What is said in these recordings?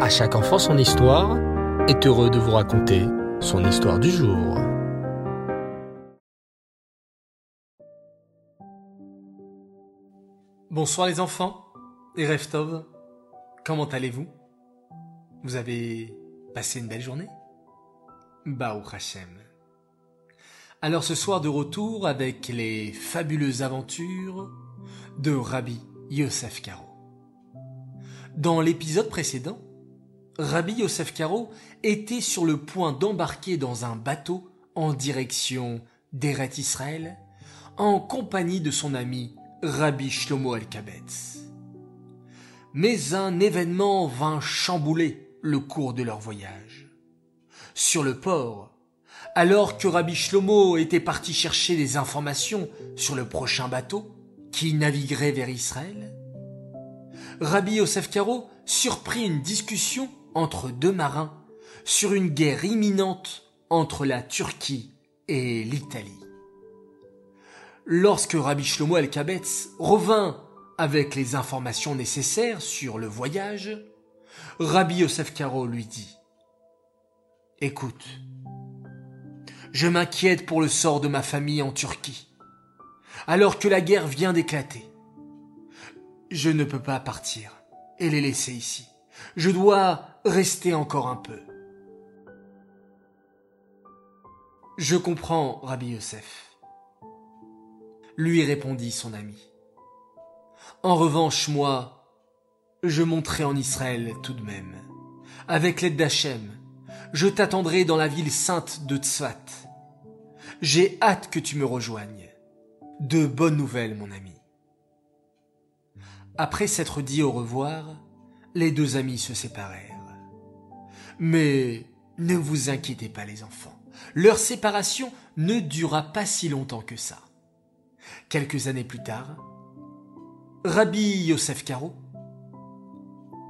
À chaque enfant son histoire est heureux de vous raconter son histoire du jour. Bonsoir les enfants et Reftov, comment allez-vous? Vous avez passé une belle journée? Baou Hashem. Alors ce soir de retour avec les fabuleuses aventures de Rabbi Yosef Karo. Dans l'épisode précédent, Rabbi Yosef Karo était sur le point d'embarquer dans un bateau en direction d'Eret Israël en compagnie de son ami Rabbi Shlomo El-Kabetz. Mais un événement vint chambouler le cours de leur voyage. Sur le port, alors que Rabbi Shlomo était parti chercher des informations sur le prochain bateau qui naviguerait vers Israël, Rabbi Yosef Karo surprit une discussion entre deux marins sur une guerre imminente entre la Turquie et l'Italie. Lorsque Rabbi Shlomo El-Kabetz revint avec les informations nécessaires sur le voyage, Rabbi Yosef Karo lui dit Écoute, je m'inquiète pour le sort de ma famille en Turquie, alors que la guerre vient d'éclater. Je ne peux pas partir et les laisser ici. Je dois rester encore un peu. Je comprends, Rabbi Yosef. Lui répondit son ami. En revanche, moi, je monterai en Israël tout de même. Avec l'aide d'Hachem, je t'attendrai dans la ville sainte de Tzfat. J'ai hâte que tu me rejoignes. De bonnes nouvelles, mon ami. Après s'être dit au revoir, les deux amis se séparèrent. Mais ne vous inquiétez pas les enfants, leur séparation ne dura pas si longtemps que ça. Quelques années plus tard, Rabbi Yosef Karo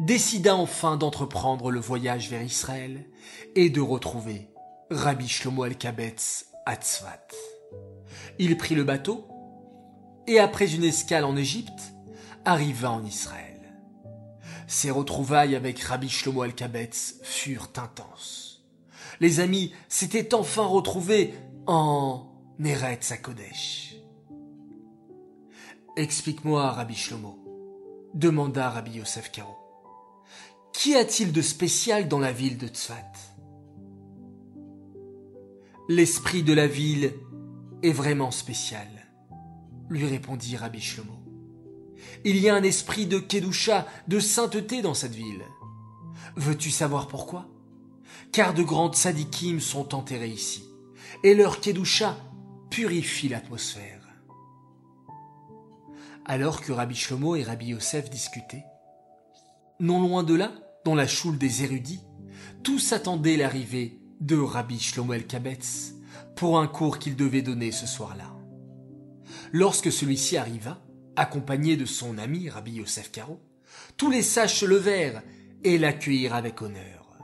décida enfin d'entreprendre le voyage vers Israël et de retrouver Rabbi Shlomo El-Kabetz à. Il prit le bateau et après une escale en Égypte, arriva en Israël. Ses retrouvailles avec Rabbi Shlomo Al-Kabetz furent intenses. Les amis s'étaient enfin retrouvés en Eretz Kodesh. Explique-moi, Rabbi Shlomo, demanda Rabbi Yosef Karo. Qu'y a-t-il de spécial dans la ville de Tzfat? L'esprit de la ville est vraiment spécial, lui répondit Rabbi Shlomo. Il y a un esprit de Kedusha, de sainteté dans cette ville. Veux-tu savoir pourquoi? Car de grandes sadikim sont enterrés ici, et leur Kedusha purifie l'atmosphère. Alors que Rabbi Shlomo et Rabbi Yosef discutaient, non loin de là, dans la choule des érudits, tous attendaient l'arrivée de Rabbi Shlomo el-Kabetz pour un cours qu'il devait donner ce soir-là. Lorsque celui-ci arriva, accompagné de son ami Rabbi Yosef Karo, tous les sages se levèrent et l'accueillirent avec honneur.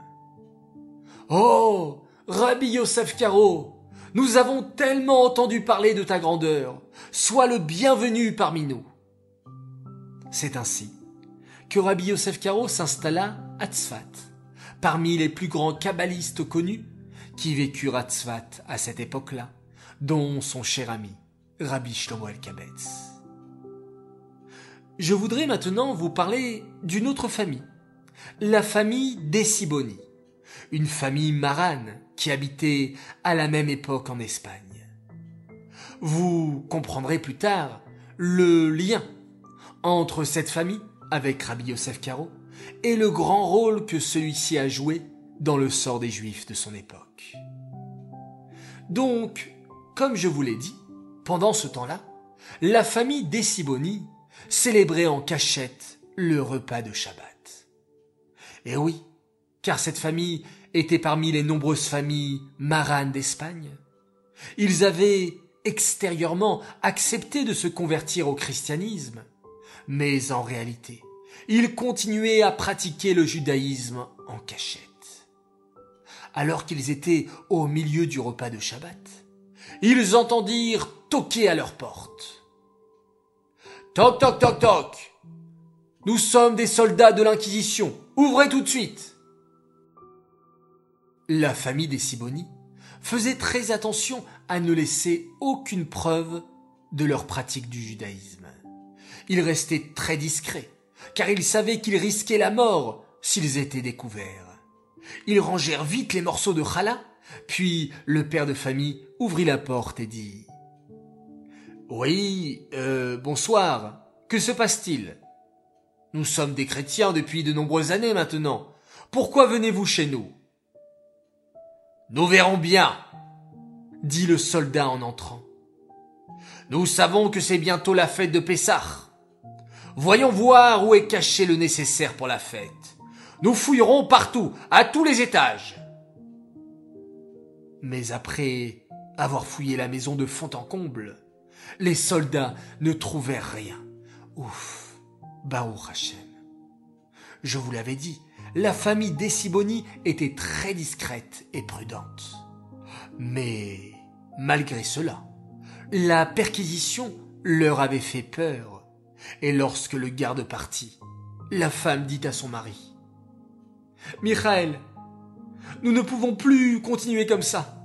Oh, Rabbi Yosef Karo, nous avons tellement entendu parler de ta grandeur. Sois le bienvenu parmi nous. C'est ainsi que Rabbi Yosef Karo s'installa à Tzfat, parmi les plus grands kabbalistes connus qui vécurent à Tzfat à cette époque-là, dont son cher ami Rabbi Shlomo El-Kabetz. Je voudrais maintenant vous parler d'une autre famille, la famille des Siboni, une famille marane qui habitait à la même époque en Espagne. Vous comprendrez plus tard le lien entre cette famille avec Rabbi Yosef Karo et le grand rôle que celui-ci a joué dans le sort des Juifs de son époque. Donc, comme je vous l'ai dit, pendant ce temps-là, la famille des Siboni célébrer en cachette le repas de Shabbat. Et oui, car cette famille était parmi les nombreuses familles maranes d'Espagne. Ils avaient extérieurement accepté de se convertir au christianisme, mais en réalité, ils continuaient à pratiquer le judaïsme en cachette. Alors qu'ils étaient au milieu du repas de Shabbat, ils entendirent toquer à leur porte. Toc toc toc toc. Nous sommes des soldats de l'Inquisition. Ouvrez tout de suite. la famille des Siboni faisait très attention à ne laisser aucune preuve de leur pratique du judaïsme. Ils restaient très discrets, car ils savaient qu'ils risquaient la mort s'ils étaient découverts. Ils rangèrent vite les morceaux de challah, puis le père de famille ouvrit la porte et dit Oui, euh, bonsoir. Que se passe-t-il? Nous sommes des chrétiens depuis de nombreuses années maintenant. Pourquoi venez-vous chez nous? Nous verrons bien, dit le soldat en entrant. Nous savons que c'est bientôt la fête de Pessah. Voyons voir où est caché le nécessaire pour la fête. Nous fouillerons partout, à tous les étages. Mais après avoir fouillé la maison de fond en comble, les soldats ne trouvèrent rien. Ouf, Baou Hachem. Je vous l'avais dit, la famille Dessiboni était très discrète et prudente. Mais, malgré cela, la perquisition leur avait fait peur, et lorsque le garde partit, la femme dit à son mari Michael, nous ne pouvons plus continuer comme ça.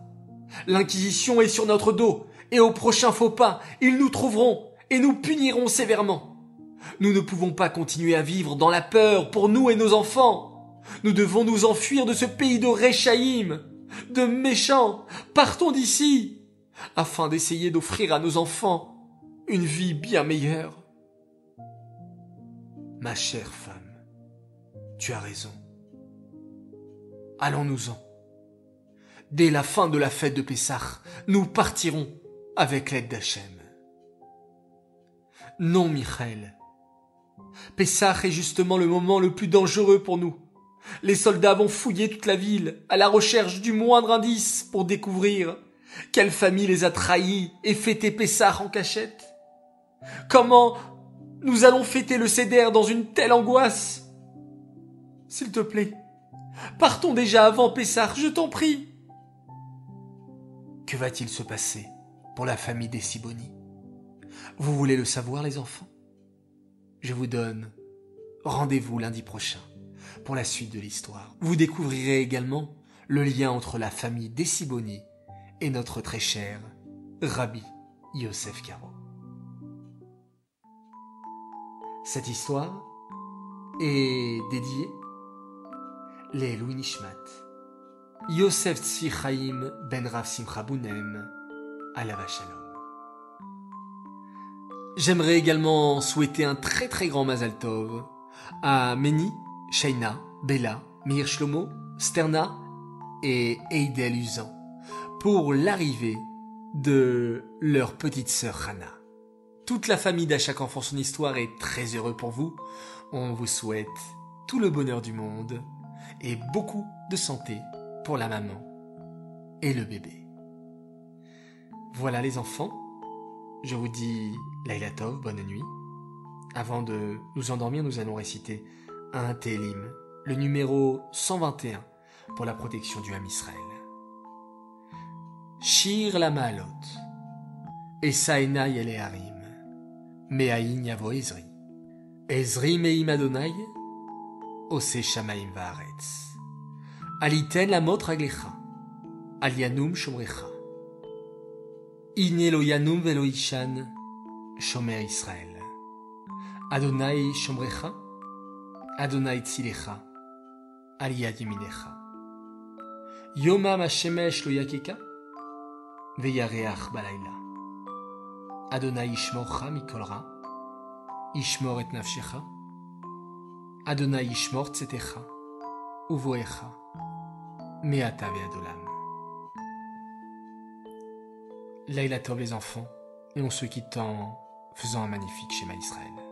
L'Inquisition est sur notre dos, et au prochain faux pas, ils nous trouveront et nous puniront sévèrement. Nous ne pouvons pas continuer à vivre dans la peur pour nous et nos enfants. Nous devons nous enfuir de ce pays de Réchaïm, de méchants. Partons d'ici, afin d'essayer d'offrir à nos enfants une vie bien meilleure. Ma chère femme, tu as raison. Allons-nous-en. Dès la fin de la fête de Pessah, nous partirons avec l'aide d'Hachem. Non, Michael. Pessah est justement le moment le plus dangereux pour nous. Les soldats vont fouiller toute la ville à la recherche du moindre indice pour découvrir quelle famille les a trahis et fêter Pessah en cachette. Comment nous allons fêter le Seder dans une telle angoisse? S'il te plaît, partons déjà avant Pessah, je t'en prie. Que va-t-il se passer? Pour la famille des Siboni Vous voulez le savoir, les enfants? Je vous donne rendez-vous lundi prochain pour la suite de l'histoire. Vous découvrirez également le lien entre la famille des Siboni et notre très cher Rabbi Yosef Karo. Cette histoire est dédiée les Louis Nishmat Yosef Chaim ben Rav J'aimerais également souhaiter un très très grand Mazal Tov à Meni, Shaina, Bella, Meir Shlomo, Sterna et Eidel Uzan pour l'arrivée de leur petite sœur Hana. Toute la famille d'À chaque enfant son histoire est très heureux pour vous. On vous souhaite tout le bonheur du monde et beaucoup de santé pour la maman et le bébé. Voilà les enfants, je vous dis Laila Tov, bonne nuit. Avant de nous endormir, nous allons réciter un Télim, le numéro 121 pour la protection du Ham Israël. Shir la Maalot, Esaena Yele Harim, Meaïn Yavo Ezri, Ezri Meim Adonai, Ose Shamaim Vaaretz. Aliten la mot. Alianum shomrecha. Ine lo yanum velo ishan. Shomer Israël. Adonai shomrecha. Adonai tzilecha. Aliyad yeminecha. Yoma mashemesh lo yakeka. Veyareach balayla. Adonai ishmorcha mikolra. Ishmor et nafshecha. Adonai ishmor tzetecha. Uvoecha. Meata Veadolam. Laila les enfants, et on se quitte en faisant un magnifique schéma Israël.